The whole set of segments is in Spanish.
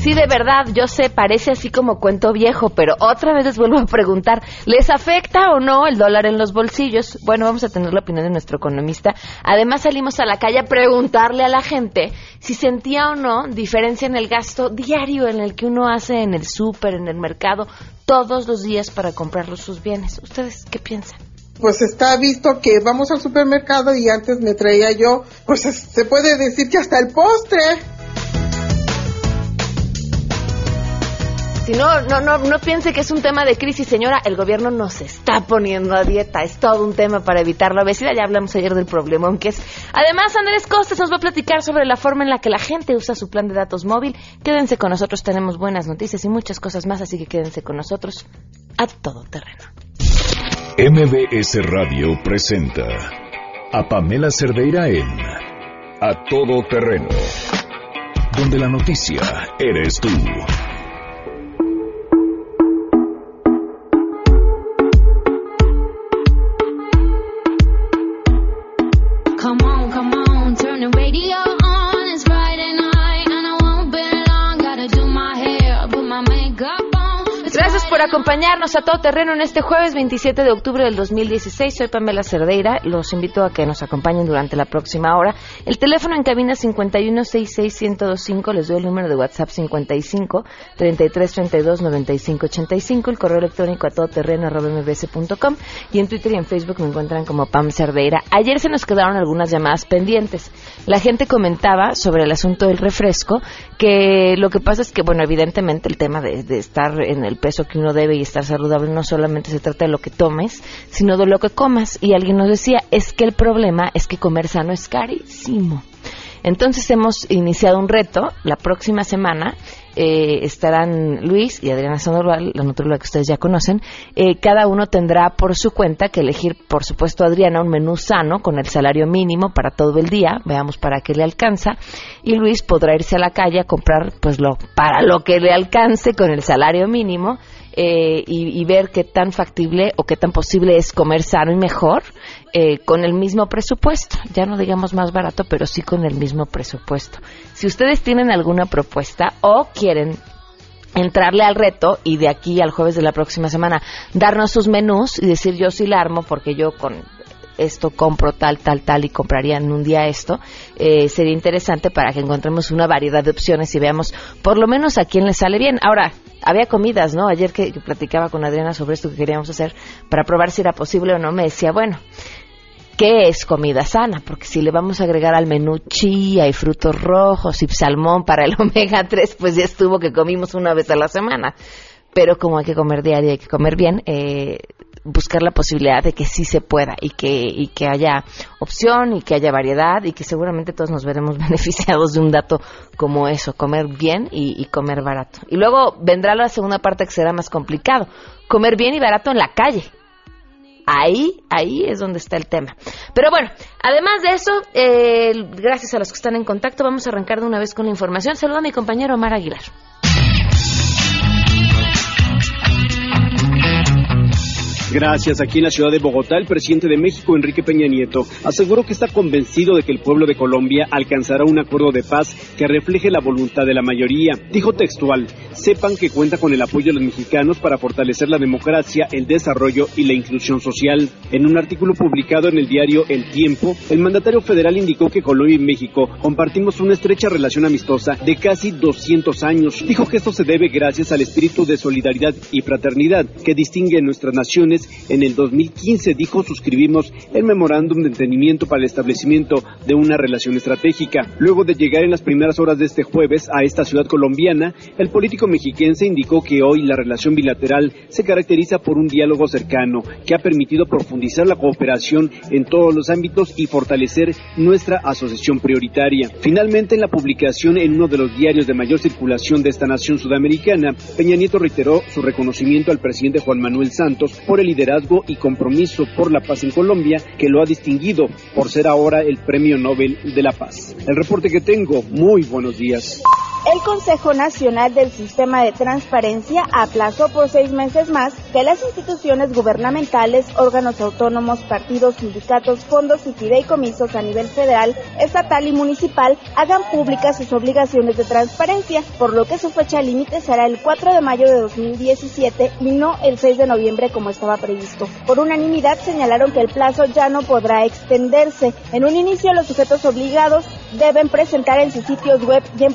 Sí, de verdad, yo sé, parece así como cuento viejo, pero otra vez les vuelvo a preguntar, ¿les afecta o no el dólar en los bolsillos? Bueno, vamos a tener la opinión de nuestro economista. Además, salimos a la calle a preguntarle a la gente si sentía o no diferencia en el gasto diario en el que uno hace en el súper, en el mercado, todos los días para comprar sus bienes. ¿Ustedes qué piensan? pues está visto que vamos al supermercado y antes me traía yo, pues se puede decir que hasta el postre. Si no, no, no, no piense que es un tema de crisis, señora. El gobierno nos está poniendo a dieta. Es todo un tema para evitar la obesidad. Ya hablamos ayer del problema, aunque es. Además, Andrés Costes nos va a platicar sobre la forma en la que la gente usa su plan de datos móvil. Quédense con nosotros, tenemos buenas noticias y muchas cosas más, así que quédense con nosotros a todo terreno. MBS Radio presenta a Pamela Cerdeira en A Todo Terreno, donde la noticia eres tú. Acompañarnos a todo terreno en este jueves 27 de octubre del 2016. Soy Pamela Cerdeira. Los invito a que nos acompañen durante la próxima hora. El teléfono en cabina 5166125. Les doy el número de WhatsApp 55 3332 9585. El correo electrónico a todoterreno.mbs.com. Y en Twitter y en Facebook me encuentran como Pam Cerdeira. Ayer se nos quedaron algunas llamadas pendientes. La gente comentaba sobre el asunto del refresco que lo que pasa es que, bueno, evidentemente el tema de, estar en el peso que uno debe y estar saludable no solamente se trata de lo que tomes, sino de lo que comas. Y alguien nos decía, es que el problema es que comer sano es carísimo. Entonces hemos iniciado un reto. La próxima semana eh, estarán Luis y Adriana Sandoval, la nutróloga que ustedes ya conocen. Eh, cada uno tendrá por su cuenta que elegir, por supuesto, Adriana, un menú sano con el salario mínimo para todo el día. Veamos para qué le alcanza. Y Luis podrá irse a la calle a comprar, pues, lo, para lo que le alcance con el salario mínimo eh, y, ver qué tan factible o qué tan posible es comer sano y mejor eh, con el mismo presupuesto. Ya no digamos más barato, pero sí con el mismo presupuesto. Si ustedes tienen alguna propuesta o quieren entrarle al reto y de aquí al jueves de la próxima semana darnos sus menús y decir yo sí la armo porque yo con esto compro tal, tal, tal y compraría en un día esto, eh, sería interesante para que encontremos una variedad de opciones y veamos por lo menos a quién le sale bien. Ahora, había comidas, ¿no? Ayer que, platicaba con Adriana sobre esto que queríamos hacer para probar si era posible o no, me decía, bueno, ¿qué es comida sana? Porque si le vamos a agregar al menú chía y frutos rojos y salmón para el omega 3, pues ya estuvo que comimos una vez a la semana. Pero como hay que comer diario hay que comer bien, eh, buscar la posibilidad de que sí se pueda y que, y que haya opción y que haya variedad y que seguramente todos nos veremos beneficiados de un dato como eso, comer bien y, comer barato. Y luego vendrá la segunda parte que será más complicado, comer bien y barato en la calle. Ahí, ahí es donde está el tema. Pero bueno, además de eso, eh, gracias a los que están en contacto, vamos a arrancar de una vez con la información. Saludo a mi compañero Omar Aguilar. Gracias. Aquí en la ciudad de Bogotá, el presidente de México, Enrique Peña Nieto, aseguró que está convencido de que el pueblo de Colombia alcanzará un acuerdo de paz que refleje la voluntad de la mayoría. Dijo textual, sepan que cuenta con el apoyo de los mexicanos para fortalecer la democracia, el desarrollo y la inclusión social. En un artículo publicado en el diario El Tiempo, el mandatario federal indicó que Colombia y México compartimos una estrecha relación amistosa de casi 200 años. Dijo que esto se debe gracias al espíritu de solidaridad y fraternidad que distingue nuestras naciones en el 2015 dijo suscribimos el memorándum de entendimiento para el establecimiento de una relación estratégica. Luego de llegar en las primeras horas de este jueves a esta ciudad colombiana, el político mexiquense indicó que hoy la relación bilateral se caracteriza por un diálogo cercano que ha permitido profundizar la cooperación en todos los ámbitos y fortalecer nuestra asociación prioritaria. Finalmente, en la publicación en uno de los diarios de mayor circulación de esta nación sudamericana, Peña Nieto reiteró su reconocimiento al presidente Juan Manuel Santos por el liderazgo y compromiso por la paz en Colombia que lo ha distinguido por ser ahora el Premio Nobel de la Paz. El reporte que tengo, muy buenos días. El Consejo Nacional del Sistema de Transparencia aplazó por seis meses más que las instituciones gubernamentales, órganos autónomos, partidos, sindicatos, fondos y fideicomisos a nivel federal, estatal y municipal hagan públicas sus obligaciones de transparencia, por lo que su fecha límite será el 4 de mayo de 2017 y no el 6 de noviembre como estaba previsto. Por unanimidad señalaron que el plazo ya no podrá extenderse. En un inicio los sujetos obligados deben presentar en sus sitios web y en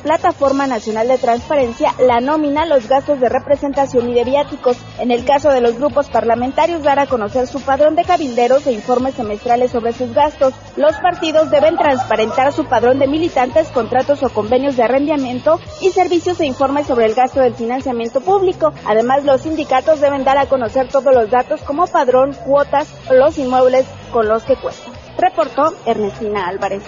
plataforma nacional de transparencia la nómina, los gastos de representación y de viáticos. En el caso de los grupos parlamentarios, dar a conocer su padrón de cabilderos e informes semestrales sobre sus gastos. Los partidos deben transparentar su padrón de militantes, contratos o convenios de arrendamiento y servicios e informes sobre el gasto del financiamiento público. Además, los sindicatos deben dar a conocer todos los datos como padrón, cuotas, los inmuebles con los que cuestan. Reportó Ernestina Álvarez.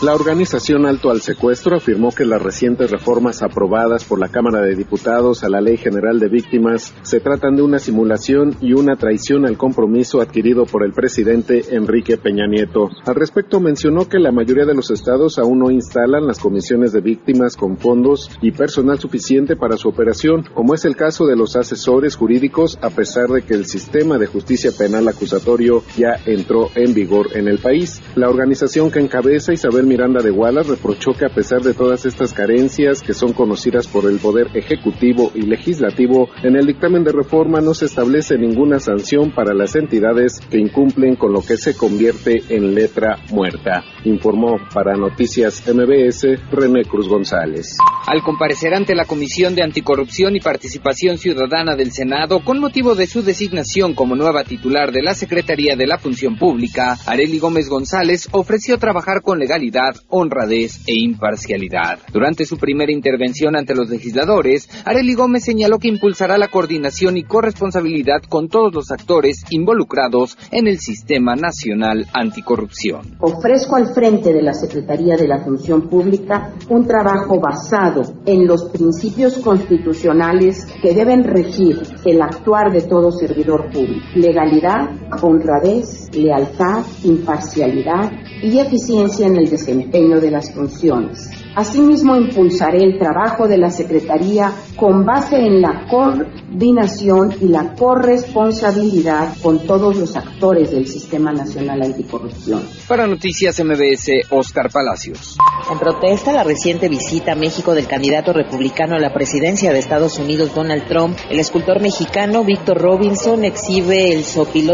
La organización Alto al Secuestro afirmó que las recientes reformas aprobadas por la Cámara de Diputados a la Ley General de Víctimas se tratan de una simulación y una traición al compromiso adquirido por el presidente Enrique Peña Nieto. Al respecto mencionó que la mayoría de los estados aún no instalan las comisiones de víctimas con fondos y personal suficiente para su operación, como es el caso de los asesores jurídicos, a pesar de que el sistema de justicia penal acusatorio ya entró en vigor en el país. La organización que encabeza Isabel Miranda de Wallace reprochó que a pesar de todas estas carencias que son conocidas por el Poder Ejecutivo y Legislativo, en el dictamen de reforma no se establece ninguna sanción para las entidades que incumplen con lo que se convierte en letra muerta, informó para Noticias MBS René Cruz González. Al comparecer ante la Comisión de Anticorrupción y Participación Ciudadana del Senado con motivo de su designación como nueva titular de la Secretaría de la Función Pública, Areli Gómez González ofreció trabajar con legalidad honradez e imparcialidad. Durante su primera intervención ante los legisladores, Areli Gómez señaló que impulsará la coordinación y corresponsabilidad con todos los actores involucrados en el Sistema Nacional Anticorrupción. Ofrezco al frente de la Secretaría de la Función Pública un trabajo basado en los principios constitucionales que deben regir el actuar de todo servidor público. Legalidad, honradez, lealtad, imparcialidad y eficiencia en el desempeño de las funciones. Asimismo, impulsaré el trabajo de la Secretaría con base en la coordinación y la corresponsabilidad con todos los actores del Sistema Nacional Anticorrupción. Para Noticias MBS, Oscar Palacios. En protesta a la reciente visita a México del candidato republicano a la presidencia de Estados Unidos, Donald Trump, el escultor mexicano Víctor Robinson exhibe el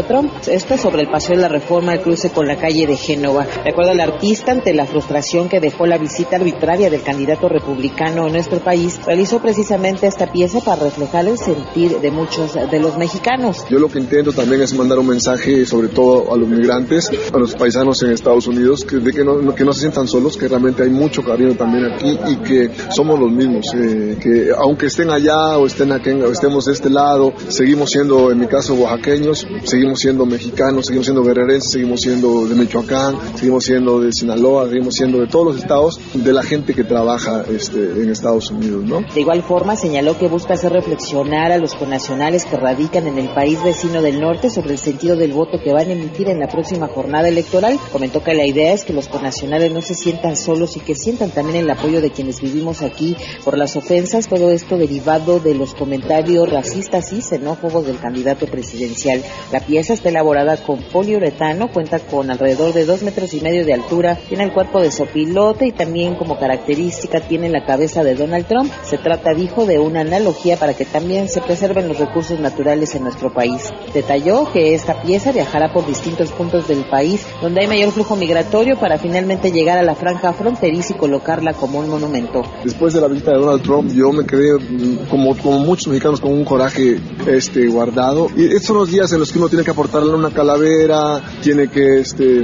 Trump. Esto sobre el paseo de la reforma al cruce con la calle de Génova. De acuerdo al artista, ante la frustración que dejó la visita del candidato republicano en nuestro país, realizó precisamente esta pieza para reflejar el sentir de muchos de los mexicanos. Yo lo que intento también es mandar un mensaje, sobre todo a los migrantes, a los paisanos en Estados Unidos, que, de que no, que no se sientan solos, que realmente hay mucho cariño también aquí y que somos los mismos, eh, que aunque estén allá o estén aquí, o estemos de este lado, seguimos siendo, en mi caso, oaxaqueños, seguimos siendo mexicanos, seguimos siendo guerrerenses, seguimos siendo de Michoacán, seguimos siendo de Sinaloa, seguimos siendo de todos los estados, de la gente que trabaja este, en Estados Unidos. De igual forma, señaló que busca hacer reflexionar a los connacionales que radican en el país vecino del norte sobre el sentido del voto que van a emitir en la próxima jornada electoral. Comentó que la idea es que los connacionales no se sientan solos y que sientan también el apoyo de quienes vivimos aquí por las ofensas, todo esto derivado de los comentarios racistas y xenófobos del candidato presidencial. La pieza está elaborada con poliuretano, cuenta con alrededor de dos metros y medio de altura, tiene el cuerpo de sopilote y también como característica tiene la cabeza de Donald Trump. Se trata, dijo, de una analogía para que también se preserven los recursos naturales en nuestro país. Detalló que esta pieza viajará por distintos puntos del país donde hay mayor flujo migratorio para finalmente llegar a la franja fronteriza y colocarla como un monumento. Después de la visita de Donald Trump, yo me quedé mm, como, muchos mexicanos con un coraje este, guardado. Y estos son los días en los que uno tiene que aportarle una calavera, tiene que este,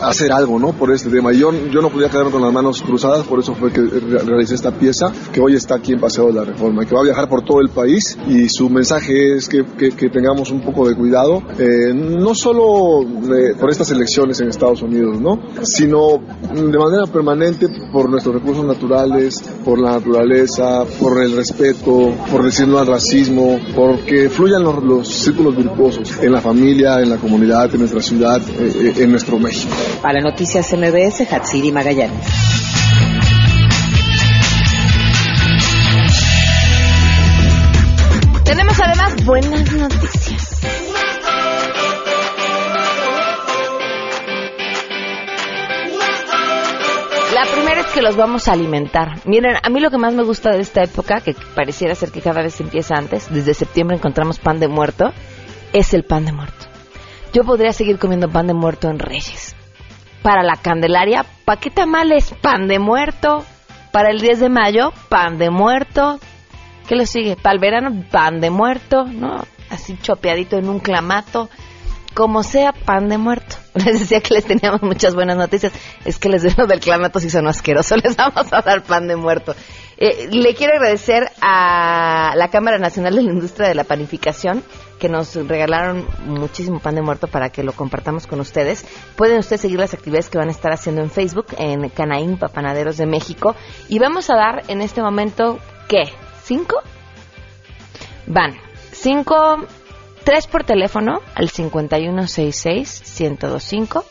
hacer algo, ¿no? Por este tema. Yo, yo no podía quedarme con las manos cruzadas, por eso fue que realicé esta pieza, que hoy está aquí en Paseo de la Reforma, que va a viajar por todo el país y su mensaje es que, que, tengamos un poco de cuidado, eh, no solo eh, por estas elecciones en Estados Unidos, ¿no? Sino de manera permanente por nuestros recursos naturales, por la naturaleza, por el respeto, por decir no al racismo, porque fluyan los, los círculos virtuosos en la familia, en la comunidad, en nuestra ciudad, eh, en nuestro México. Para Noticias MBS, Hatsiri Magallanes. Tenemos además buenas noticias. La primera es que los vamos a alimentar. Miren, a mí lo que más me gusta de esta época, que pareciera ser que cada vez empieza antes, desde septiembre encontramos pan de muerto, es el pan de muerto. Yo podría seguir comiendo pan de muerto en Reyes. Para la Candelaria, ¿pa' qué tamales? Pan de muerto. Para el 10 de mayo, pan de muerto. ¿Qué lo sigue? Para el verano, pan de muerto, ¿no? Así chopeadito en un clamato. Como sea, pan de muerto. Les decía que les teníamos muchas buenas noticias. Es que les digo del clamato si son asquerosos. Les vamos a dar pan de muerto. Eh, le quiero agradecer a la Cámara Nacional de la Industria de la Panificación que nos regalaron muchísimo pan de muerto para que lo compartamos con ustedes. Pueden ustedes seguir las actividades que van a estar haciendo en Facebook, en Canaín Papanaderos de México. Y vamos a dar en este momento, ¿qué? ¿Cinco? Van. Cinco, tres por teléfono al 5166-1025.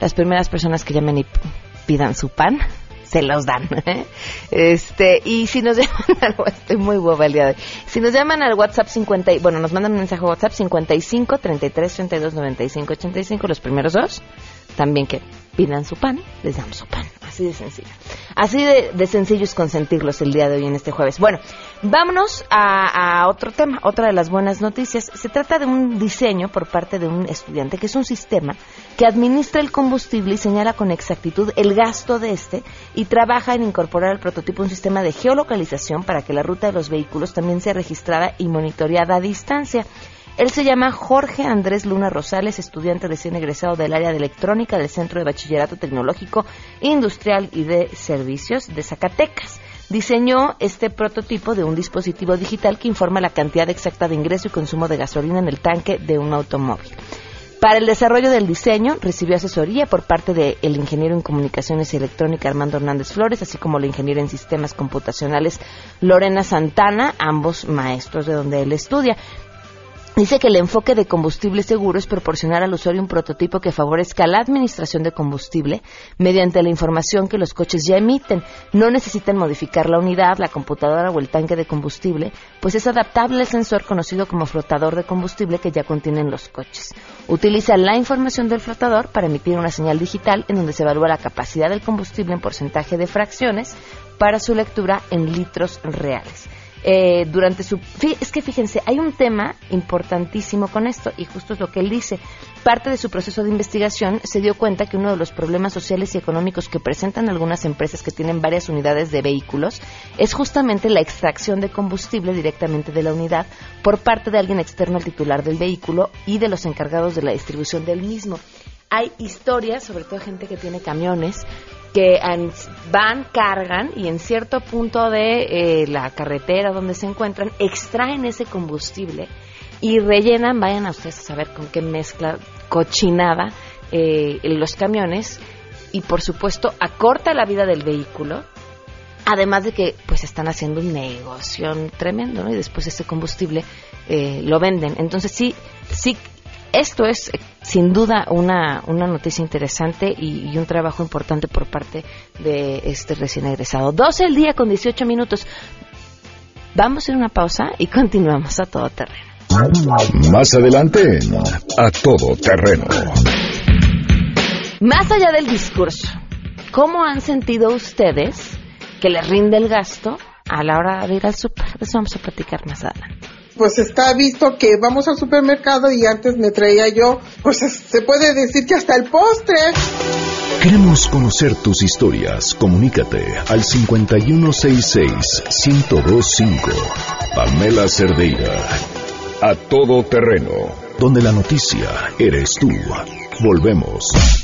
Las primeras personas que llamen y pidan su pan se los dan. ¿eh? Este, y si nos llaman al estoy muy boba el día de. Si nos llaman al WhatsApp 50, bueno, nos mandan un mensaje a WhatsApp 55 33 32 95 85, los primeros dos, también que pidan su pan, les damos su pan. Así de sencillo. Así de, de sencillo es consentirlos el día de hoy en este jueves. Bueno, vámonos a, a, otro tema, otra de las buenas noticias. Se trata de un diseño por parte de un estudiante que es un sistema que administra el combustible y señala con exactitud el gasto de este y trabaja en incorporar al prototipo un sistema de geolocalización para que la ruta de los vehículos también sea registrada y monitoreada a distancia. Él se llama Jorge Andrés Luna Rosales, estudiante recién egresado del área de electrónica del Centro de Bachillerato Tecnológico, Industrial y de Servicios de Zacatecas. Diseñó este prototipo de un dispositivo digital que informa la cantidad exacta de ingreso y consumo de gasolina en el tanque de un automóvil. Para el desarrollo del diseño recibió asesoría por parte del ingeniero en comunicaciones y electrónica Armando Hernández Flores, así como la ingeniera en sistemas computacionales Lorena Santana, ambos maestros de donde él estudia. Dice que el enfoque de combustible seguro es proporcionar al usuario un prototipo que favorezca la administración de combustible mediante la información que los coches ya emiten. No necesitan modificar la unidad, la computadora o el tanque de combustible, pues es adaptable al sensor conocido como flotador de combustible que ya contienen los coches. Utiliza la información del flotador para emitir una señal digital en donde se evalúa la capacidad del combustible en porcentaje de fracciones para su lectura en litros reales eh, durante su... Es que fíjense, hay un tema importantísimo con esto y justo es lo que él dice. Parte de su proceso de investigación se dio cuenta que uno de los problemas sociales y económicos que presentan algunas empresas que tienen varias unidades de vehículos es justamente la extracción de combustible directamente de la unidad por parte de alguien externo al titular del vehículo y de los encargados de la distribución del mismo hay historias, sobre todo gente que tiene camiones, que van, cargan y en cierto punto de eh, la carretera donde se encuentran, extraen ese combustible y rellenan, vayan a ustedes a saber con qué mezcla cochinada eh, los camiones y por supuesto acorta la vida del vehículo. Además de que pues están haciendo un negocio tremendo y después ese combustible eh, lo venden. Entonces sí sí esto es sin duda una, una noticia interesante y, un trabajo importante por parte de este recién egresado. 12 el día con 18 minutos. Vamos a una pausa y continuamos a todo terreno. Más adelante, a todo terreno. Más allá del discurso, ¿cómo han sentido ustedes que les rinde el gasto a la hora de ir al súper? Eso vamos a platicar más adelante pues está visto que vamos al supermercado y antes me traía yo, pues se puede decir que hasta el postre. Queremos conocer tus historias. Comunícate al 5166-1025. Pamela Cerdeira. A todo terreno. Donde la noticia eres tú. Volvemos.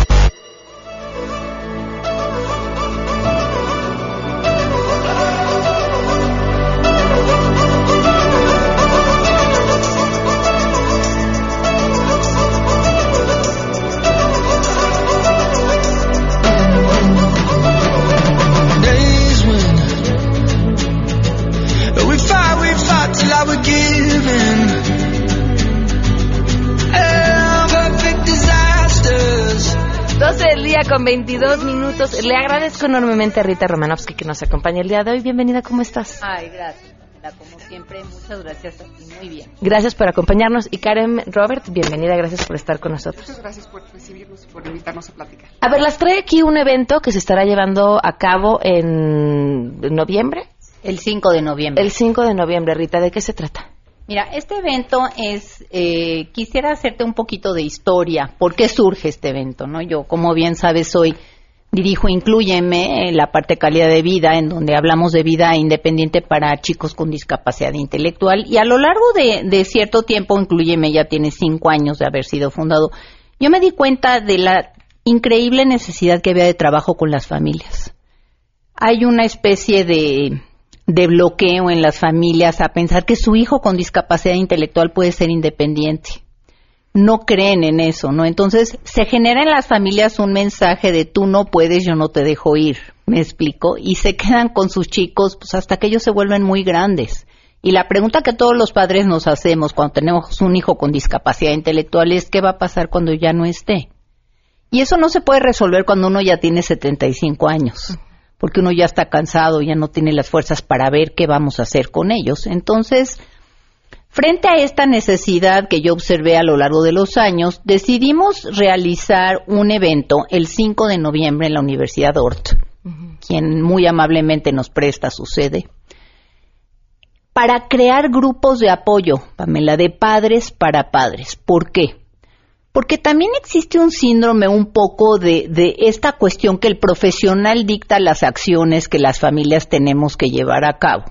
Con 22 minutos. Le agradezco enormemente a Rita Romanovsky que nos acompaña el día de hoy. Bienvenida, ¿cómo estás? Ay, gracias. Como siempre, muchas gracias a ti. Muy bien. Gracias por acompañarnos. Y Karen Robert, bienvenida, gracias por estar con nosotros. Muchas gracias por recibirnos y por invitarnos a platicar. A ver, las trae aquí un evento que se estará llevando a cabo en noviembre. El 5 de noviembre. El 5 de noviembre, Rita, ¿de qué se trata? Mira, este evento es, eh, quisiera hacerte un poquito de historia. ¿Por qué surge este evento? No, yo, como bien sabes, soy dirijo Incluyeme, en la parte calidad de vida, en donde hablamos de vida independiente para chicos con discapacidad intelectual. Y a lo largo de, de cierto tiempo, Incluyeme ya tiene cinco años de haber sido fundado. Yo me di cuenta de la increíble necesidad que había de trabajo con las familias. Hay una especie de de bloqueo en las familias a pensar que su hijo con discapacidad intelectual puede ser independiente. No creen en eso, ¿no? Entonces se genera en las familias un mensaje de tú no puedes, yo no te dejo ir, me explico, y se quedan con sus chicos pues hasta que ellos se vuelven muy grandes. Y la pregunta que todos los padres nos hacemos cuando tenemos un hijo con discapacidad intelectual es ¿qué va a pasar cuando ya no esté? Y eso no se puede resolver cuando uno ya tiene 75 años porque uno ya está cansado, ya no tiene las fuerzas para ver qué vamos a hacer con ellos. Entonces, frente a esta necesidad que yo observé a lo largo de los años, decidimos realizar un evento el 5 de noviembre en la Universidad Ort, quien muy amablemente nos presta su sede, para crear grupos de apoyo, Pamela, de padres para padres. ¿Por qué? Porque también existe un síndrome un poco de, esta cuestión que el profesional dicta las acciones que las familias tenemos que llevar a cabo.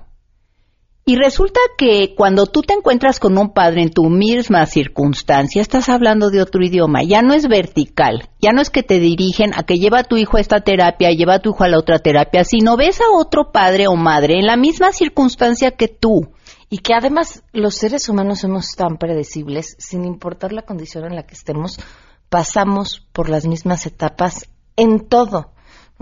Y resulta que cuando tú te encuentras con un padre en tu misma circunstancia, estás hablando de otro idioma, ya no es vertical, ya no es que te dirigen a que lleva a tu hijo a esta terapia, lleva a tu hijo a la otra terapia, sino ves a otro padre o madre en la misma circunstancia que tú y que además los seres humanos somos tan predecibles, sin importar la condición en la que estemos, pasamos por las mismas etapas en todo.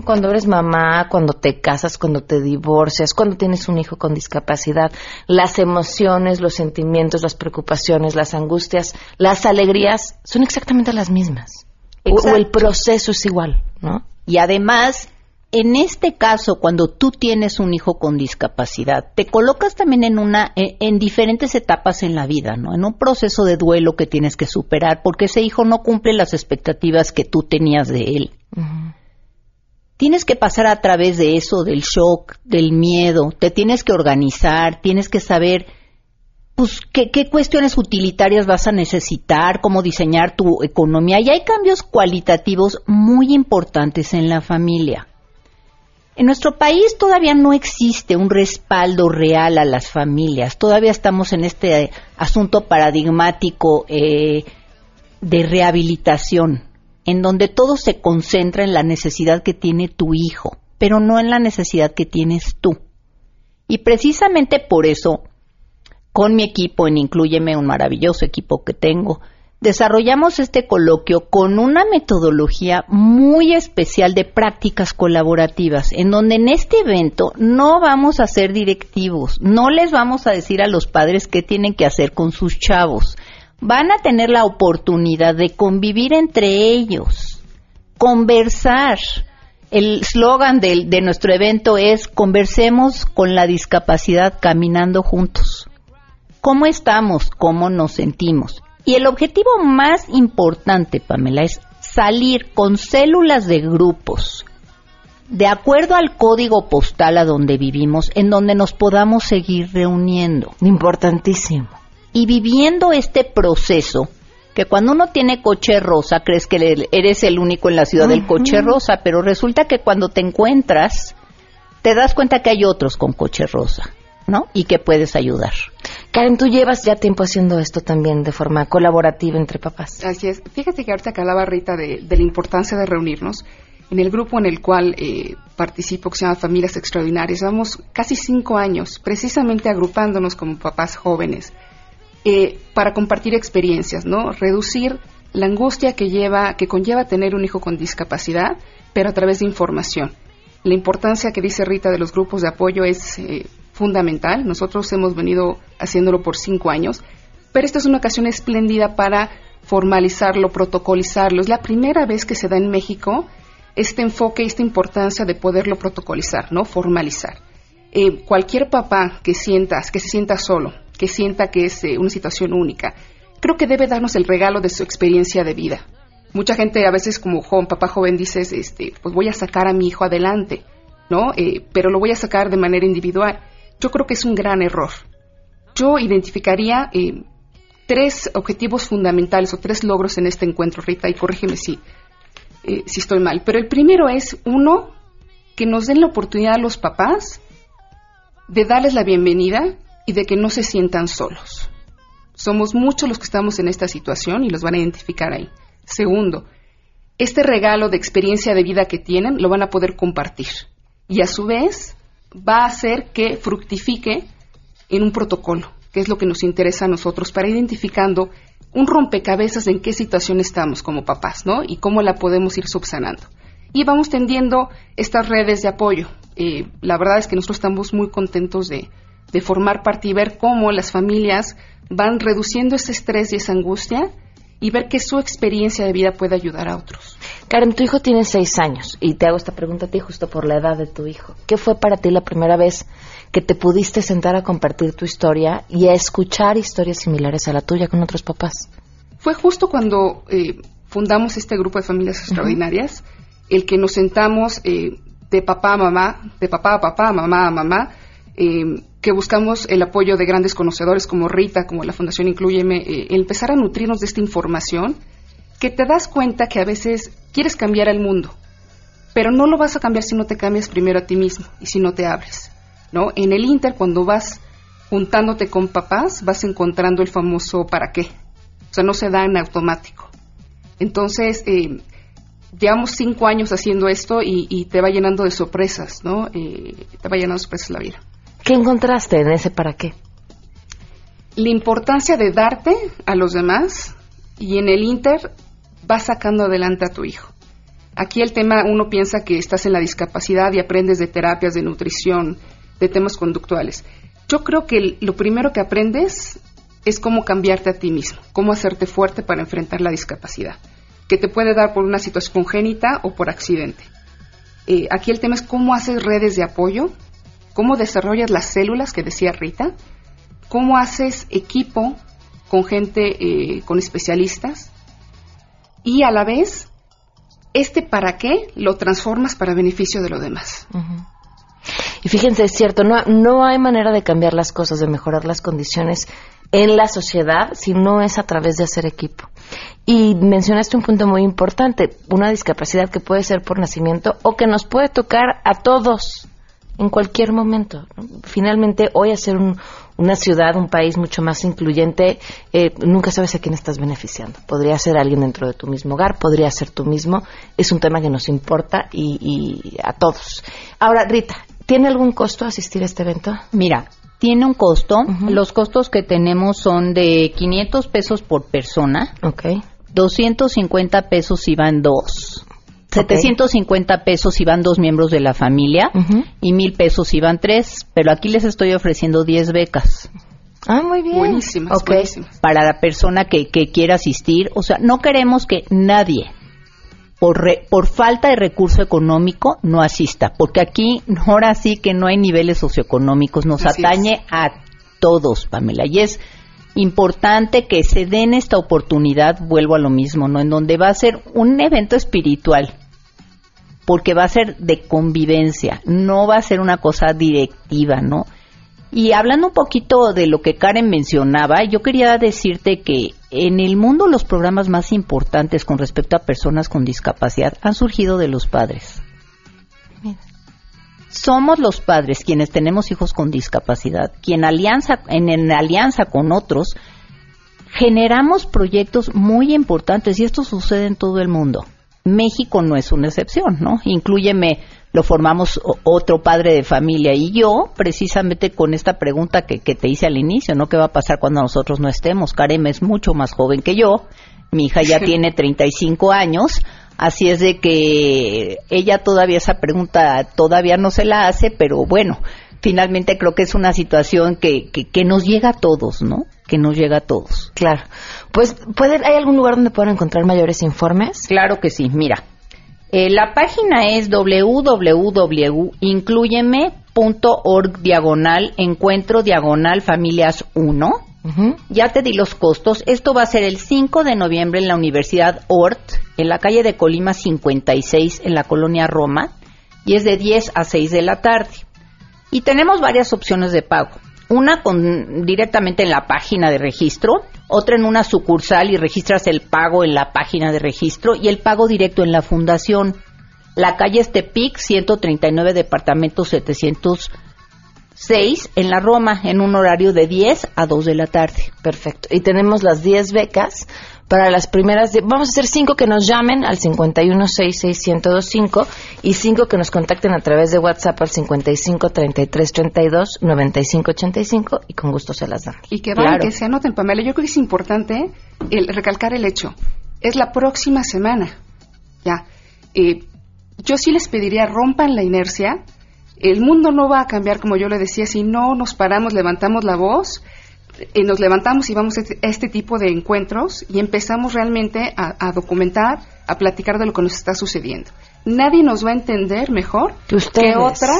Cuando eres mamá, cuando te casas, cuando te divorcias, cuando tienes un hijo con discapacidad, las emociones, los sentimientos, las preocupaciones, las angustias, las alegrías son exactamente las mismas. O, el proceso es igual, ¿no? Y además, en este caso, cuando tú tienes un hijo con discapacidad, te colocas también en una, en, diferentes etapas en la vida, ¿no? En un proceso de duelo que tienes que superar, porque ese hijo no cumple las expectativas que tú tenías de él. Tienes que pasar a través de eso, del shock, del miedo, te tienes que organizar, tienes que saber, pues, qué, qué cuestiones utilitarias vas a necesitar, cómo diseñar tu economía. Y hay cambios cualitativos muy importantes en la familia en nuestro país todavía no existe un respaldo real a las familias. Todavía estamos en este asunto paradigmático eh, de rehabilitación, en donde todo se concentra en la necesidad que tiene tu hijo, pero no en la necesidad que tienes tú. Y precisamente por eso, con mi equipo, en Incluyeme, un maravilloso equipo que tengo, desarrollamos este coloquio con una metodología muy especial de prácticas colaborativas, en donde en este evento no vamos a ser directivos, no les vamos a decir a los padres qué tienen que hacer con sus chavos. Van a tener la oportunidad de convivir entre ellos, conversar. El slogan de, de nuestro evento es conversemos con la discapacidad caminando juntos. ¿Cómo estamos? ¿Cómo nos sentimos? Y el objetivo más importante, Pamela, es salir con células de grupos, de acuerdo al código postal a donde vivimos, en donde nos podamos seguir reuniendo. Importantísimo. Y viviendo este proceso, que cuando uno tiene coche rosa, crees que eres el único en la ciudad del coche rosa, pero resulta que cuando te encuentras, te das cuenta que hay otros con coche rosa. ¿no? Y que puedes ayudar. Karen, tú llevas ya tiempo haciendo esto también de forma colaborativa entre papás. Así es. Fíjate que ahorita que hablaba Rita de, la importancia de reunirnos. En el grupo en el cual eh, participo, que se llama Familias Extraordinarias, llevamos casi cinco años precisamente agrupándonos como papás jóvenes eh, para compartir experiencias, ¿no? Reducir la angustia que lleva, que conlleva tener un hijo con discapacidad, pero a través de información. La importancia que dice Rita de los grupos de apoyo es eh, fundamental. Nosotros hemos venido haciéndolo por cinco años, pero esta es una ocasión espléndida para formalizarlo, protocolizarlo. Es la primera vez que se da en México este enfoque, esta importancia de poderlo protocolizar, ¿no? Formalizar. Eh, cualquier papá que sientas, que se sienta solo, que sienta que es eh, una situación única, creo que debe darnos el regalo de su experiencia de vida. Mucha gente a veces como joven, papá joven dices, este, pues voy a sacar a mi hijo adelante, ¿no? Eh, pero lo voy a sacar de manera individual. Yo creo que es un gran error. Yo identificaría tres objetivos fundamentales o tres logros en este encuentro, Rita, y corrígeme si, si estoy mal. Pero el primero es, uno, que nos den la oportunidad a los papás de darles la bienvenida y de que no se sientan solos. Somos muchos los que estamos en esta situación y los van a identificar ahí. Segundo, este regalo de experiencia de vida que tienen lo van a poder compartir y a su vez va a hacer que fructifique en un protocolo, que es lo que nos interesa a nosotros para identificando un rompecabezas en qué situación estamos como papás, ¿no? Y cómo la podemos ir subsanando. Y vamos tendiendo estas redes de apoyo. Eh, la verdad es que nosotros estamos muy contentos de, formar parte y ver cómo las familias van reduciendo ese estrés y esa angustia y ver que su experiencia de vida puede ayudar a otros. Karen, tu hijo tiene seis años y te hago esta pregunta a ti justo por la edad de tu hijo. ¿Qué fue para ti la primera vez que te pudiste sentar a compartir tu historia y a escuchar historias similares a la tuya con otros papás? Fue justo cuando eh, fundamos este grupo de familias extraordinarias, el que nos sentamos eh, de papá a mamá, de papá a papá, mamá a mamá, eh, que buscamos el apoyo de grandes conocedores como Rita, como la Fundación Incluyeme, eh, empezar a nutrirnos de esta información, que te das cuenta que a veces quieres cambiar el mundo, pero no lo vas a cambiar si no te cambias primero a ti mismo y si no te abres, ¿no? En el Inter, cuando vas juntándote con papás, vas encontrando el famoso para qué. O sea, no se da en automático. Entonces, eh, llevamos cinco años haciendo esto y, te va llenando de sorpresas, ¿no? Eh, te va llenando de sorpresas la vida. ¿Qué encontraste en ese para qué? La importancia de darte a los demás y en el Inter vas sacando adelante a tu hijo. Aquí el tema, uno piensa que estás en la discapacidad y aprendes de terapias, de nutrición, de temas conductuales. Yo creo que lo primero que aprendes es cómo cambiarte a ti mismo, cómo hacerte fuerte para enfrentar la discapacidad que te puede dar por una situación congénita o por accidente. Eh, aquí el tema es cómo haces redes de apoyo, cómo desarrollas las células que decía Rita, cómo haces equipo con gente, eh, con especialistas y a la vez este para qué lo transformas para beneficio de los demás. Y fíjense, es cierto, no, no hay manera de cambiar las cosas, de mejorar las condiciones en la sociedad si no es a través de hacer equipo. Y mencionaste un punto muy importante, una discapacidad que puede ser por nacimiento o que nos puede tocar a todos en cualquier momento. Finalmente, hoy hacer una ciudad, un país mucho más incluyente, eh, nunca sabes a quién estás beneficiando. Podría ser alguien dentro de tu mismo hogar, podría ser tú mismo. Es un tema que nos importa y, a todos. Ahora, Rita, ¿tiene algún costo asistir a este evento? Mira, tiene un costo. Los costos que tenemos son de 500 pesos por persona. Ok. 250 pesos si van dos. 750 pesos si van dos miembros de la familia y mil pesos si van tres, pero aquí les estoy ofreciendo 10 becas. Ah, muy bien. Buenísimas, Para la persona que, que quiera asistir, o sea, no queremos que nadie, por, por falta de recurso económico, no asista, porque aquí ahora sí que no hay niveles socioeconómicos, nos atañe a todos, Pamela, y es importante que se den esta oportunidad, vuelvo a lo mismo, ¿no? En donde va a ser un evento espiritual, porque va a ser de convivencia, no va a ser una cosa directiva, ¿no? Y hablando un poquito de lo que Karen mencionaba, yo quería decirte que en el mundo los programas más importantes con respecto a personas con discapacidad han surgido de los padres somos los padres quienes tenemos hijos con discapacidad, quien alianza, en, alianza con otros, generamos proyectos muy importantes y esto sucede en todo el mundo. México no es una excepción, ¿no? Incluyeme, lo formamos otro padre de familia y yo, precisamente con esta pregunta que, que, te hice al inicio, ¿no? ¿Qué va a pasar cuando nosotros no estemos? Karem es mucho más joven que yo, mi hija ya tiene 35 años, Así es de que ella todavía esa pregunta todavía no se la hace, pero bueno, finalmente creo que es una situación que, que, nos llega a todos, ¿no? Que nos llega a todos. Claro. Pues, ¿puede, ¿hay algún lugar donde puedan encontrar mayores informes? Claro que sí. Mira, Eh, la página es www.incluyeme.org diagonal encuentro diagonal familias 1. Ya te di los costos. Esto va a ser el 5 de noviembre en la Universidad Ort, en la calle de Colima 56, en la colonia Roma, y es de 10 a 6 de la tarde. Y tenemos varias opciones de pago. Una con, directamente en la página de registro, otra en una sucursal y registras el pago en la página de registro y el pago directo en la fundación. La calle Estepic, 139, departamento 706, en la Roma, en un horario de 10 a 2 de la tarde. Perfecto. Y tenemos las 10 becas para las primeras, vamos a hacer cinco que nos llamen al 5166125 y cinco que nos contacten a través de WhatsApp al 5533329585 y con gusto se las dan. Y que vayan, que se anoten, Pamela. Yo creo que es importante el recalcar el hecho. Es la próxima semana. Ya. Eh, yo sí les pediría rompan la inercia. El mundo no va a cambiar, como yo le decía, si no nos paramos, levantamos la voz eh, nos levantamos y vamos a este, este, tipo de encuentros y empezamos realmente a, documentar, a platicar de lo que nos está sucediendo. Nadie nos va a entender mejor que, otra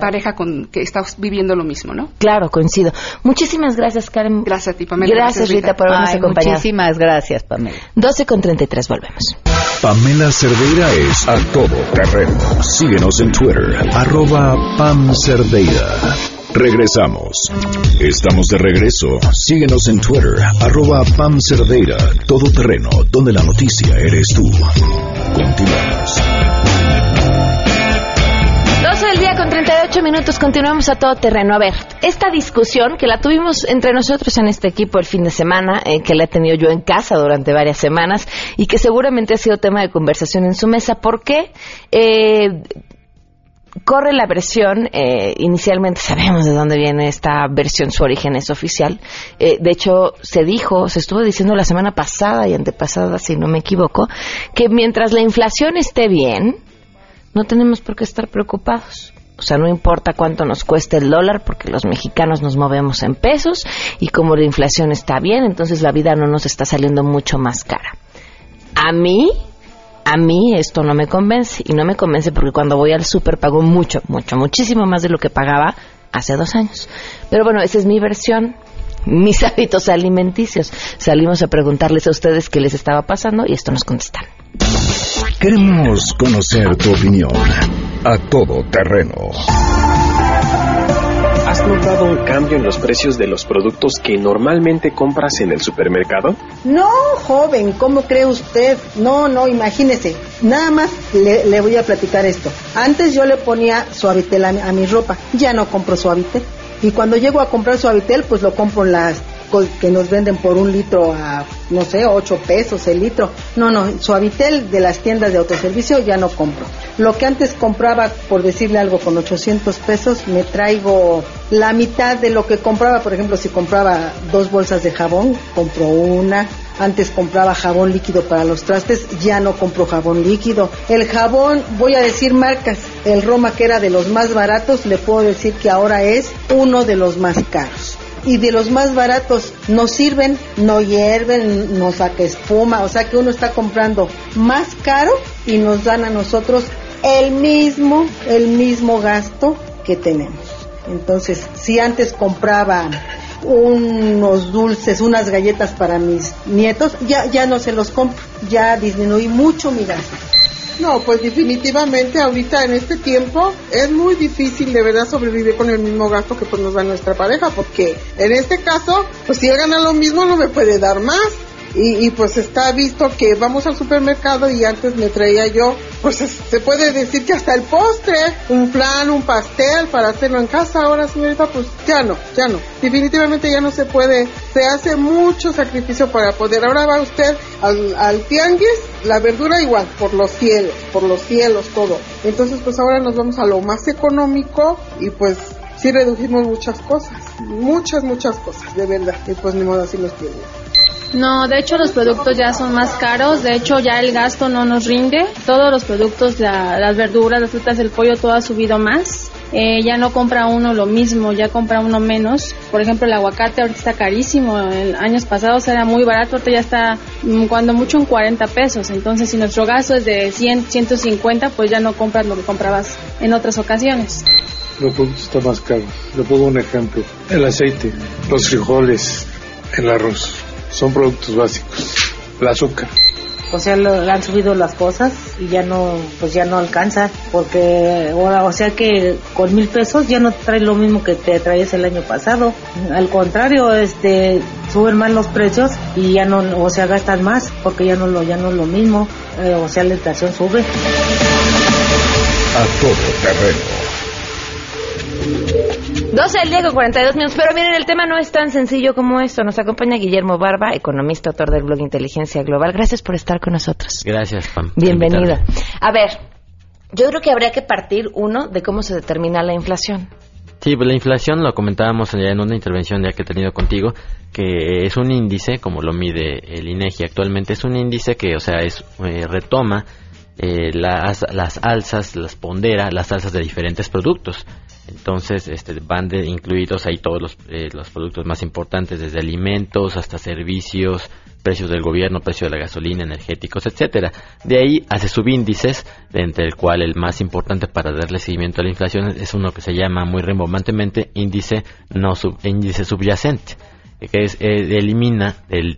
pareja con que está viviendo lo mismo, ¿no? Claro, coincido. Muchísimas gracias, Karen. Gracias a ti, Pamela. Gracias, Rita, por habernos acompañado. Muchísimas gracias, Pamela. 12 con 33, volvemos. Pamela Cerdeira es a todo terreno. Síguenos en Twitter, arroba Pam Cerdeira. Regresamos. Estamos de regreso. Síguenos en Twitter, arroba Pam Cerdeira, todo terreno, donde la noticia eres tú. Continuamos. 12 del día con 38 minutos, continuamos a todo terreno. A ver, esta discusión que la tuvimos entre nosotros en este equipo el fin de semana, eh, que la he tenido yo en casa durante varias semanas y que seguramente ha sido tema de conversación en su mesa, ¿por qué? Eh, corre la versión, eh, inicialmente sabemos de dónde viene esta versión, su origen es oficial. Eh, de hecho, se dijo, se estuvo diciendo la semana pasada y antepasada, si no me equivoco, que mientras la inflación esté bien, no tenemos por qué estar preocupados. O sea, no importa cuánto nos cueste el dólar, porque los mexicanos nos movemos en pesos y como la inflación está bien, entonces la vida no nos está saliendo mucho más cara. A mí, a mí esto no me convence y no me convence porque cuando voy al súper pago mucho, mucho, muchísimo más de lo que pagaba hace dos años. Pero bueno, esa es mi versión, mis hábitos alimenticios. Salimos a preguntarles a ustedes qué les estaba pasando y esto nos contestan. Queremos conocer tu opinión a todo terreno ¿Has notado un cambio en los precios de los productos que normalmente compras en el supermercado? No, joven, ¿cómo cree usted? No, no, imagínese. Nada más le, voy a platicar esto. Antes yo le ponía suavitel a, a mi ropa, ya no compro suavitel. Y cuando llego a comprar suavitel, pues lo compro en las que nos venden por un litro a, no sé, 8 pesos el litro. No, no, suavitel de las tiendas de autoservicio ya no compro. Lo que antes compraba, por decirle algo, con 800 pesos, me traigo la mitad de lo que compraba. Por ejemplo, si compraba dos bolsas de jabón, compro una. Antes compraba jabón líquido para los trastes, ya no compro jabón líquido. El jabón, voy a decir marcas, el Roma que era de los más baratos, le puedo decir que ahora es uno de los más caros y de los más baratos no sirven, no hierven, no saca espuma, o sea que uno está comprando más caro y nos dan a nosotros el mismo, el mismo gasto que tenemos. Entonces, si antes compraba unos dulces, unas galletas para mis nietos, ya, ya no se los compro, ya disminuí mucho mi gasto. No, pues definitivamente ahorita en este tiempo es muy difícil de verdad sobrevivir con el mismo gasto que pues nos da nuestra pareja, porque en este caso, pues si él gana lo mismo no me puede dar más. Y, pues está visto que vamos al supermercado y antes me traía yo, pues se puede decir que hasta el postre, un plan, un pastel para hacerlo en casa. Ahora, señorita, pues ya no, ya no. Definitivamente ya no se puede. Se hace mucho sacrificio para poder. Ahora va usted al, al tianguis, la verdura igual, por los cielos, por los cielos, todo. Entonces, pues ahora nos vamos a lo más económico y pues sí reducimos muchas cosas, muchas, muchas cosas, de verdad. Y pues ni modo así los tiene. No, de hecho los productos ya son más caros, de hecho ya el gasto no nos rinde, todos los productos, las verduras, las frutas, el pollo, todo ha subido más. eh, ya no compra uno lo mismo, ya compra uno menos. Por ejemplo, el aguacate ahorita está carísimo, en años pasados era muy barato, ahorita ya está mm, cuando mucho en 40 pesos. Entonces, si nuestro gasto es de 100, 150, pues ya no compras lo que comprabas en otras ocasiones. Los productos están más caros. Le pongo un ejemplo. El aceite, los frijoles, el arroz. Son productos básicos. El azúcar o sea, lo, han subido las cosas y ya no, pues ya no alcanza, porque o sea que con mil pesos ya no traes lo mismo que te traes el año pasado, al contrario, este, suben más los precios y ya no, o sea, gastan más, porque ya no lo, ya no es lo mismo, eh, o sea, la inflación sube. A todo terreno 12 del día con 42 minutos. Pero miren, el tema no es tan sencillo como esto. Nos acompaña Guillermo Barba, economista, autor del blog Inteligencia Global. Gracias por estar con nosotros. Gracias, Pam. Bienvenido. A ver, yo creo que habría que partir, uno, de cómo se determina la inflación. Sí, pues la inflación lo comentábamos ya en una intervención ya que he tenido contigo, que es un índice, como lo mide el INEGI actualmente, es un índice que, o sea, es eh, retoma eh, las, las alzas, las pondera, las alzas de diferentes productos. Entonces, este, van de, incluidos ahí todos los, eh, los productos más importantes, desde alimentos hasta servicios, precios del gobierno, precio de la gasolina, energéticos, etcétera. De ahí hace subíndices, entre el cual el más importante para darle seguimiento a la inflación es uno que se llama muy rimbombantemente índice no sub, índice subyacente que es, eh, elimina el,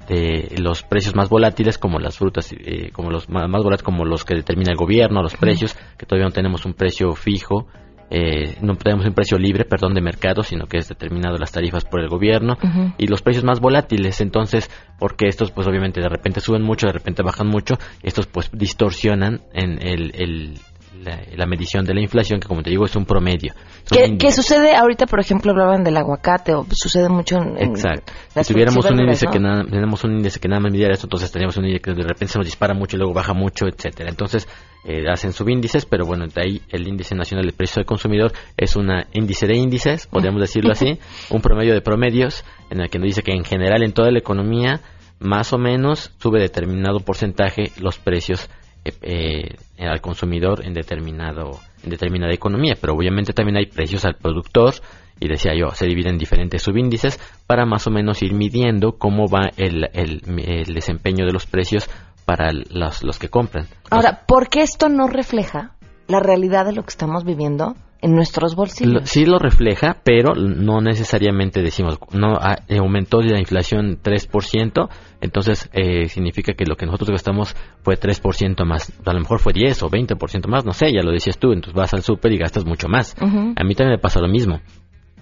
los precios más volátiles como las frutas, eh, como los más, más, volátiles como los que determina el gobierno, los precios, que todavía no tenemos un precio fijo eh, no tenemos un precio libre, perdón, de mercado, sino que es determinado las tarifas por el gobierno y los precios más volátiles, entonces, porque estos pues obviamente de repente suben mucho, de repente bajan mucho, estos pues distorsionan en el, la, medición de la inflación, que como te digo es un promedio. ¿Qué, sucede ahorita, por ejemplo, hablaban del aguacate o sucede mucho en... Exacto. si tuviéramos un índice que nada, tenemos un índice que nada más midiera eso, entonces teníamos un índice que de repente se nos dispara mucho y luego baja mucho, etcétera. Entonces, eh, hacen subíndices, pero bueno, de ahí el índice nacional de precio del consumidor es un índice de índices, podríamos decirlo así, un promedio de promedios, en el que nos dice que en general en toda la economía, más o menos, sube determinado porcentaje los precios eh, eh, al consumidor en determinado en determinada economía, pero obviamente también hay precios al productor y decía yo, se dividen en diferentes subíndices para más o menos ir midiendo cómo va el, el, el desempeño de los precios para los, los que compran. Ahora, ¿por qué esto no refleja la realidad de lo que estamos viviendo en nuestros bolsillos. sí lo refleja, pero no necesariamente decimos, no ah, aumentó la inflación 3%, entonces eh, significa que lo que nosotros gastamos fue 3% más. A lo mejor fue 10 o 20% más, no sé, ya lo decías tú, entonces vas al súper y gastas mucho más. A mí también me pasa lo mismo.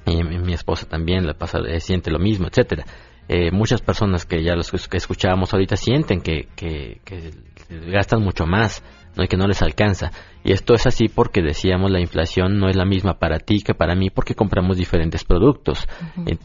Y mi esposa también le pasa, eh, siente lo mismo, etcétera. Eh, muchas personas que ya los que escuchábamos ahorita sienten que, que, que gastan mucho más ¿no? que no les alcanza. Y esto es así porque decíamos la inflación no es la misma para ti que para mí porque compramos diferentes productos.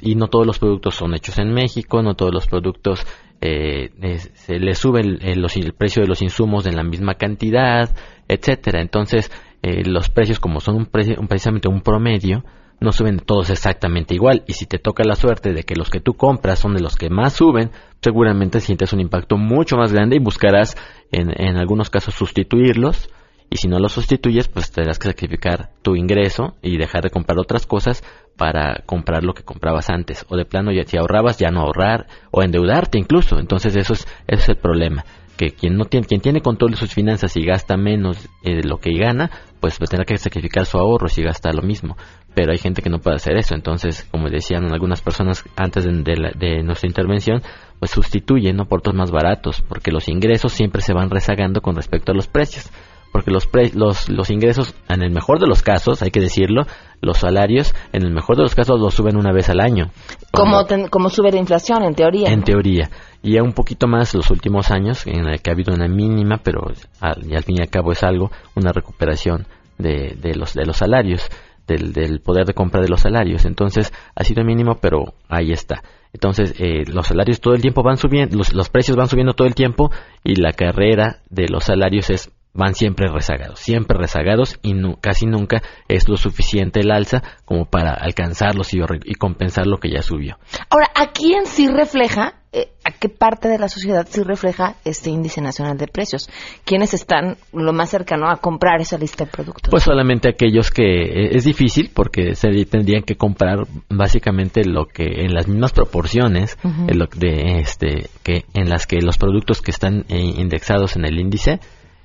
y, no todos los productos son hechos en México, no todos los productos eh, se les sube el, el, precio de los insumos en la misma cantidad, etcétera. Entonces, eh, los precios como son un precisamente un promedio, no suben todos exactamente igual. Y si te toca la suerte de que los que tú compras son de los que más suben, seguramente sientes un impacto mucho más grande y buscarás en, en algunos casos sustituirlos. Y si no los sustituyes pues tendrás que sacrificar tu ingreso y dejar de comprar otras cosas para comprar lo que comprabas antes. O de plano ya si ahorrabas ya no ahorrar o endeudarte incluso. Entonces eso es, eso es el problema que quien no tiene quien tiene control de sus finanzas y gasta menos eh, de lo que gana pues tendrá que sacrificar su ahorro si gasta lo mismo pero hay gente que no puede hacer eso. Entonces, como decían algunas personas antes de, nuestra intervención, pues sustituyen ¿no? por otros más baratos, porque los ingresos siempre se van rezagando con respecto a los precios. Porque los, los, los ingresos, en el mejor de los casos, hay que decirlo, los salarios, en el mejor de los casos, los suben una vez al año. Como, como sube la inflación, en teoría. En teoría. Y un poquito más los últimos años, en el que ha habido una mínima, pero al, y al fin y al cabo es algo, una recuperación de, de, los, de los salarios del, poder de compra de los salarios. Entonces, ha sido mínimo, pero ahí está. Entonces, eh, los salarios todo el tiempo van subiendo, los, precios van subiendo todo el tiempo y la carrera de los salarios es van siempre rezagados, siempre rezagados y casi nunca es lo suficiente el alza como para alcanzarlos y, y compensar lo que ya subió. Ahora, ¿a quién sí refleja, eh, a qué parte de la sociedad sí refleja este índice nacional de precios? ¿Quiénes están lo más cercano a comprar esa lista de productos? Pues solamente aquellos que eh, es difícil porque se tendrían que comprar básicamente lo que en las mismas proporciones de este que en las que los productos que están eh, indexados en el índice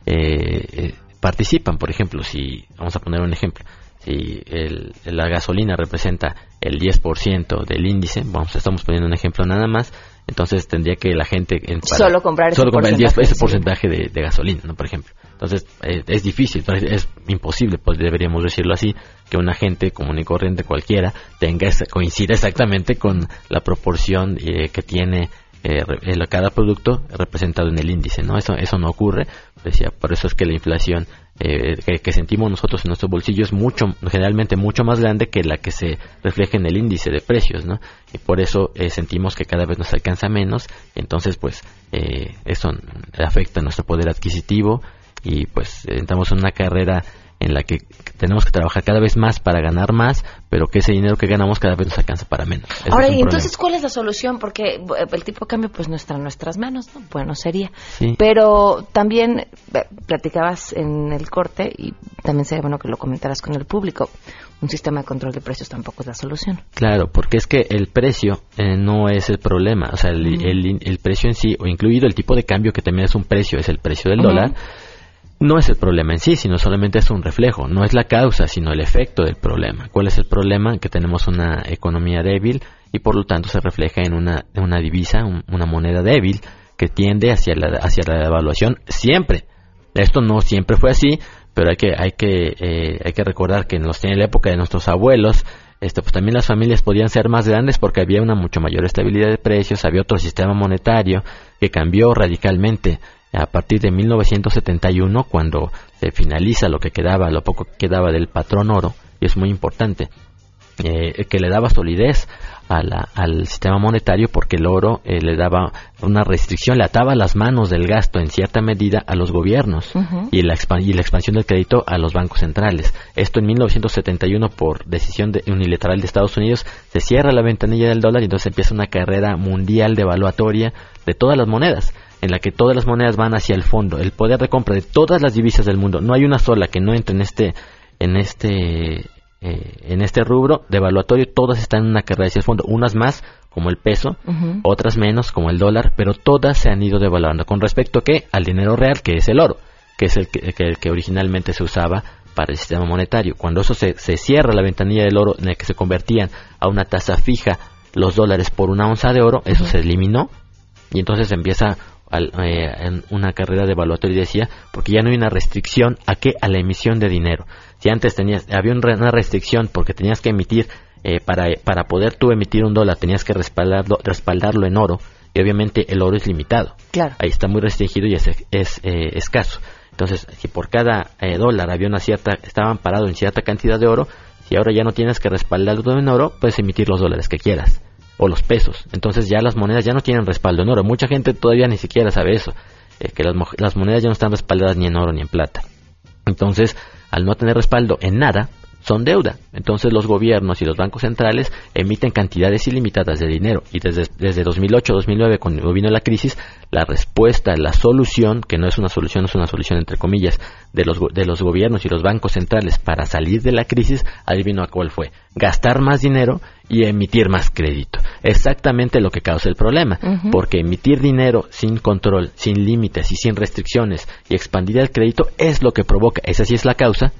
eh, participan. Por ejemplo, si vamos a poner un ejemplo, si el, la gasolina representa el 10% del índice, vamos, estamos poniendo un ejemplo nada más, entonces tendría que la gente solo comprar, ese, porcentaje, de, gasolina, ¿no? por ejemplo. Entonces eh, es difícil, es imposible, pues deberíamos decirlo así, que una gente común y corriente cualquiera tenga coincida exactamente con la proporción eh, que tiene eh, cada producto representado en el índice, ¿no? Eso, eso no ocurre, decía, por eso es que la inflación eh, que, sentimos nosotros en nuestro bolsillo es mucho, generalmente mucho más grande que la que se refleja en el índice de precios, ¿no? Y por eso eh, sentimos que cada vez nos alcanza menos, entonces pues eh, eso afecta nuestro poder adquisitivo y pues entramos en una carrera en la que tenemos que trabajar cada vez más para ganar más, pero que ese dinero que ganamos cada vez nos alcanza para menos. Ahora, y entonces, ¿cuál es la solución? Porque eh, el tipo de cambio pues no está en nuestras manos, ¿no? Bueno, sería. Pero también platicabas en el corte y también sería bueno que lo comentaras con el público. Un sistema de control de precios tampoco es la solución. Claro, porque es que el precio eh, no es el problema. O sea, el, el, precio en sí, o incluido el tipo de cambio, que también es un precio, es el precio del dólar no es el problema en sí, sino solamente es un reflejo, no es la causa, sino el efecto del problema. ¿Cuál es el problema? Que tenemos una economía débil y por lo tanto se refleja en una, divisa, una moneda débil que tiende hacia la, hacia la devaluación siempre. Esto no siempre fue así, pero hay que, hay que, eh, hay que recordar que en, en la época de nuestros abuelos, este, pues también las familias podían ser más grandes porque había una mucho mayor estabilidad de precios, había otro sistema monetario que cambió radicalmente a partir de 1971, cuando se finaliza lo que quedaba, lo poco que quedaba del patrón oro, y es muy importante, eh, que le daba solidez al sistema monetario porque el oro eh, le daba una restricción, le ataba las manos del gasto en cierta medida a los gobiernos y, la y, la expansión del crédito a los bancos centrales. Esto en 1971 por decisión unilateral de Estados Unidos se cierra la ventanilla del dólar y entonces empieza una carrera mundial devaluatoria de todas las monedas en la que todas las monedas van hacia el fondo, el poder de compra de todas las divisas del mundo, no hay una sola que no entre en este en este eh, en este rubro devaluatorio, todas están en una carrera hacia el fondo, unas más como el peso, otras menos como el dólar, pero todas se han ido devaluando. Con respecto a qué? al dinero real que es el oro, que es el que, que, originalmente se usaba para el sistema monetario. Cuando eso se, se cierra la ventanilla del oro en el que se convertían a una tasa fija los dólares por una onza de oro, eso se eliminó. Y entonces empieza eh, en una carrera de evaluatoria decía, porque ya no hay una restricción a qué, a la emisión de dinero. Si antes tenías, había una restricción porque tenías que emitir, eh, para, para poder tú emitir un dólar, tenías que respaldarlo, respaldarlo en oro, y obviamente el oro es limitado. Claro. Ahí está muy restringido y es, es eh, escaso. Entonces, si por cada dólar había una cierta, estaban parados en cierta cantidad de oro, si ahora ya no tienes que respaldarlo en oro, puedes emitir los dólares que quieras o los pesos. Entonces ya las monedas ya no tienen respaldo en oro. Mucha gente todavía ni siquiera sabe eso, eh, que las, las monedas ya no están respaldadas ni en oro ni en plata. Entonces, al no tener respaldo en nada, son deuda. Entonces los gobiernos y los bancos centrales emiten cantidades ilimitadas de dinero. Y desde, desde 2008-2009, cuando vino la crisis, la respuesta, la solución, que no es una solución, es una solución entre comillas, de los, de los gobiernos y los bancos centrales para salir de la crisis, adivino a cuál fue. Gastar más dinero y emitir más crédito. Exactamente lo que causa el problema. Porque emitir dinero sin control, sin límites y sin restricciones y expandir el crédito es lo que provoca, esa sí es la causa,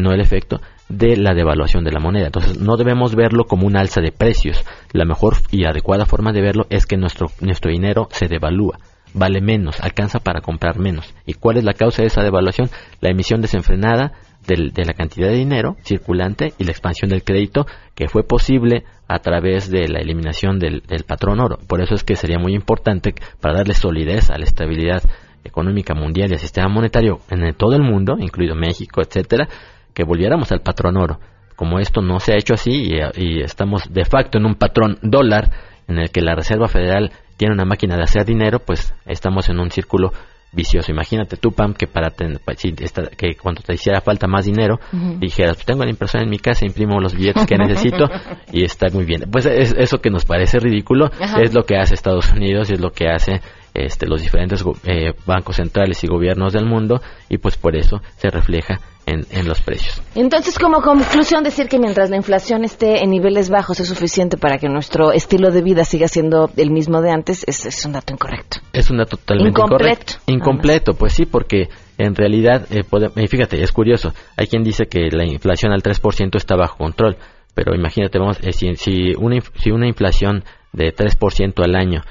no el efecto, de la devaluación de la moneda. Entonces no debemos verlo como un alza de precios. La mejor y adecuada forma de verlo es que nuestro, nuestro dinero se devalúa, vale menos, alcanza para comprar menos. ¿Y cuál es la causa de esa devaluación? La emisión desenfrenada de la cantidad de dinero circulante y la expansión del crédito que fue posible a través de la eliminación del, del patrón oro. Por eso es que sería muy importante para darle solidez a la estabilidad económica mundial y al sistema monetario en todo el mundo, incluido México, etcétera, que volviéramos al patrón oro. Como esto no se ha hecho así y, estamos de facto en un patrón dólar en el que la Reserva Federal tiene una máquina de hacer dinero, pues estamos en un círculo vicioso. Imagínate tú, Pam, que para que cuando te hiciera falta más dinero, dijeras, pues tengo la impresora en mi casa, imprimo los billetes que necesito y está muy bien. Pues es, eso que nos parece ridículo es lo que hace Estados Unidos y es lo que hace este, los diferentes eh, bancos centrales y gobiernos del mundo y pues por eso se refleja en, los precios. Entonces, como conclusión, decir que mientras la inflación esté en niveles bajos es suficiente para que nuestro estilo de vida siga siendo el mismo de antes, es, un dato incorrecto. Es un dato totalmente incompleto. Incompleto, pues sí, porque en realidad, eh, eh, fíjate, es curioso, hay quien dice que la inflación al 3% está bajo control, pero imagínate, vamos, eh, si, si, una, si una inflación de 3% al año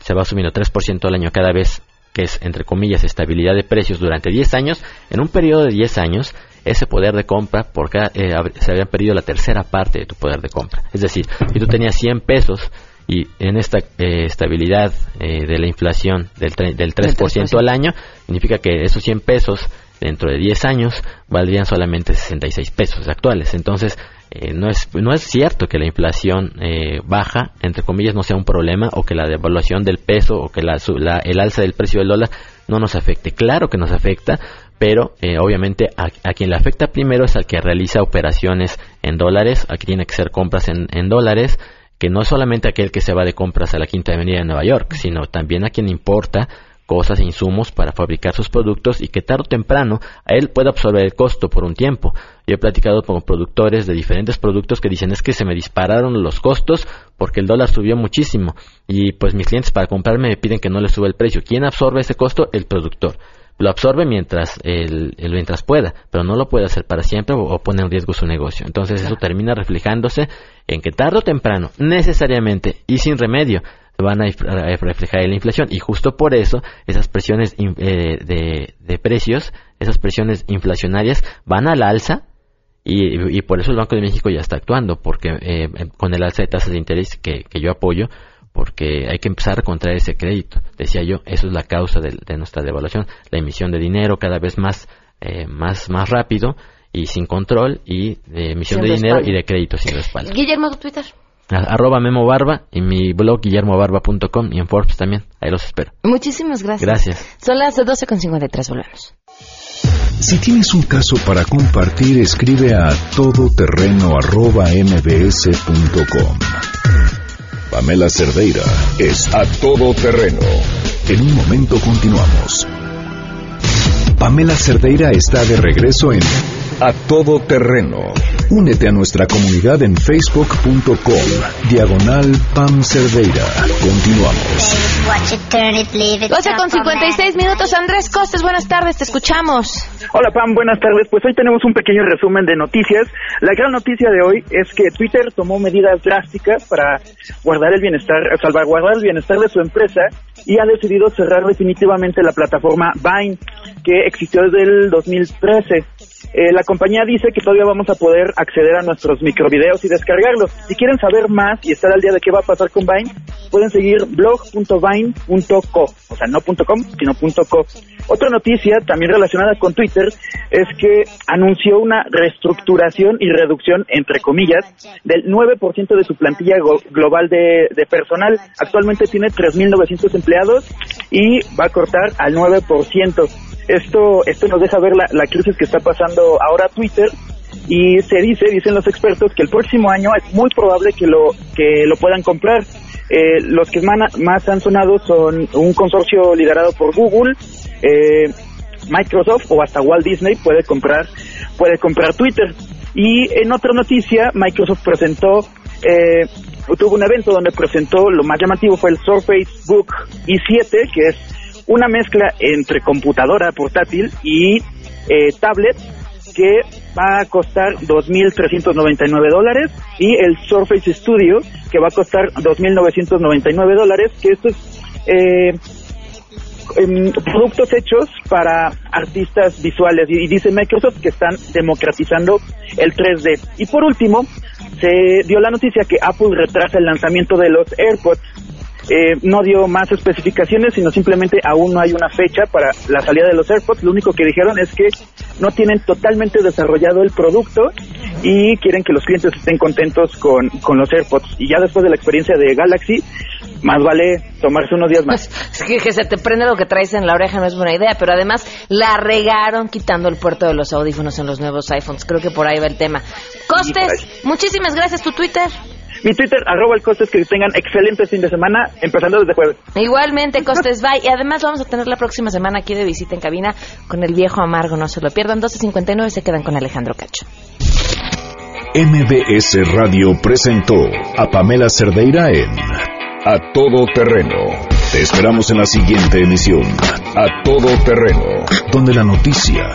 se va subiendo 3% al año cada vez que es, entre comillas, estabilidad de precios durante 10 años, en un periodo de 10 años, ese poder de compra, porque eh, se había perdido la tercera parte de tu poder de compra. Es decir, si tú tenías 100 pesos y en esta eh, estabilidad eh, de la inflación del, del 3%, al año, significa que esos 100 pesos dentro de 10 años valdrían solamente 66 pesos actuales. Entonces, eh, no, es, no es cierto que la inflación eh, baja, entre comillas, no sea un problema o que la devaluación del peso o que la, el alza del precio del dólar no nos afecte. Claro que nos afecta, pero eh, obviamente a, quien le afecta primero es al que realiza operaciones en dólares, a quien tiene que hacer compras en, en dólares, que no es solamente aquel que se va de compras a la Quinta Avenida de Nueva York, sino también a quien importa cosas e insumos para fabricar sus productos y que tarde o temprano a él pueda absorber el costo por un tiempo. Yo he platicado con productores de diferentes productos que dicen es que se me dispararon los costos porque el dólar subió muchísimo y pues mis clientes para comprarme me piden que no les suba el precio. ¿Quién absorbe ese costo? El productor. Lo absorbe mientras, el, mientras pueda, pero no lo puede hacer para siempre o, o pone en riesgo su negocio. Entonces eso termina reflejándose en que tarde o temprano, necesariamente y sin remedio, van a reflejar en la inflación y justo por eso esas presiones eh, de, precios, esas presiones inflacionarias van al alza y, por eso el Banco de México ya está actuando, porque eh, con el alza de tasas de interés que, yo apoyo, porque hay que empezar a contraer ese crédito. Decía yo, eso es la causa de, nuestra devaluación, la emisión de dinero cada vez más, eh, más, más rápido y sin control y de emisión de dinero y de crédito sin respaldo. Guillermo, Twitter arroba Memo Barba y mi blog guillermobarba.com y en Forbes también. Ahí los espero. Muchísimas gracias. Gracias. Son las 12.53, volvemos. Si tienes un caso para compartir, escribe a todoterreno.mbs.com. Pamela Cerdeira es a todoterreno. En un momento continuamos. Pamela Cerdeira está de regreso en A Todo Terreno. Únete a nuestra comunidad en facebook.com. Diagonal Pam Cerdeira. Continuamos. 12 con 56 minutos. Andrés Costes, buenas tardes, te escuchamos. Hola Pam, buenas tardes. Pues hoy tenemos un pequeño resumen de noticias. La gran noticia de hoy es que Twitter tomó medidas drásticas para guardar el bienestar, salvaguardar el bienestar de su empresa y ha decidido cerrar definitivamente la plataforma Vine, que existió desde el 2013. Eh, la compañía dice que todavía vamos a poder acceder a nuestros microvideos y descargarlos. Si quieren saber más y estar al día de qué va a pasar con Vine, pueden seguir blog.vine.co, o sea, no .com, sino .co. Otra noticia también relacionada con Twitter es que anunció una reestructuración y reducción, entre comillas, del 9% de su plantilla global de, de personal. Actualmente tiene 3.900 empleados y va a cortar al 9%. Esto, esto nos deja ver la, la crisis que está pasando ahora Twitter y se dice, dicen los expertos, que el próximo año es muy probable que lo, que lo puedan comprar. Eh, los que más, han sonado son un consorcio liderado por Google, eh, Microsoft o hasta Walt Disney puede comprar, puede comprar Twitter. Y en otra noticia, Microsoft presentó, eh, tuvo un evento donde presentó, lo más llamativo fue el Surface Book i7, que es una mezcla entre computadora portátil y eh, tablet que va a costar 2.399 dólares y el Surface Studio que va a costar 2.999 dólares, que estos eh, em, productos hechos para artistas visuales y, y dice Microsoft que están democratizando el 3D. Y por último, se dio la noticia que Apple retrasa el lanzamiento de los AirPods eh, no dio más especificaciones, sino simplemente aún no hay una fecha para la salida de los AirPods. Lo único que dijeron es que no tienen totalmente desarrollado el producto y quieren que los clientes estén contentos con, con los AirPods. Y ya después de la experiencia de Galaxy, más vale tomarse unos días más. Que, que se te prende lo que traes en la oreja no es buena idea, pero además la regaron quitando el puerto de los audífonos en los nuevos iPhones. Creo que por ahí va el tema. Costes, muchísimas gracias. ¿Tu Twitter? Mi Twitter, arroba el Costes, que tengan excelente fin de semana, empezando desde jueves. Igualmente, Costes, bye. Y además vamos a tener la próxima semana aquí de visita en cabina con el viejo amargo, no se lo pierdan. 12.59 se quedan con Alejandro Cacho. MBS Radio presentó a Pamela Cerdeira en A Todo Terreno. Te esperamos en la siguiente emisión, A Todo Terreno, donde la noticia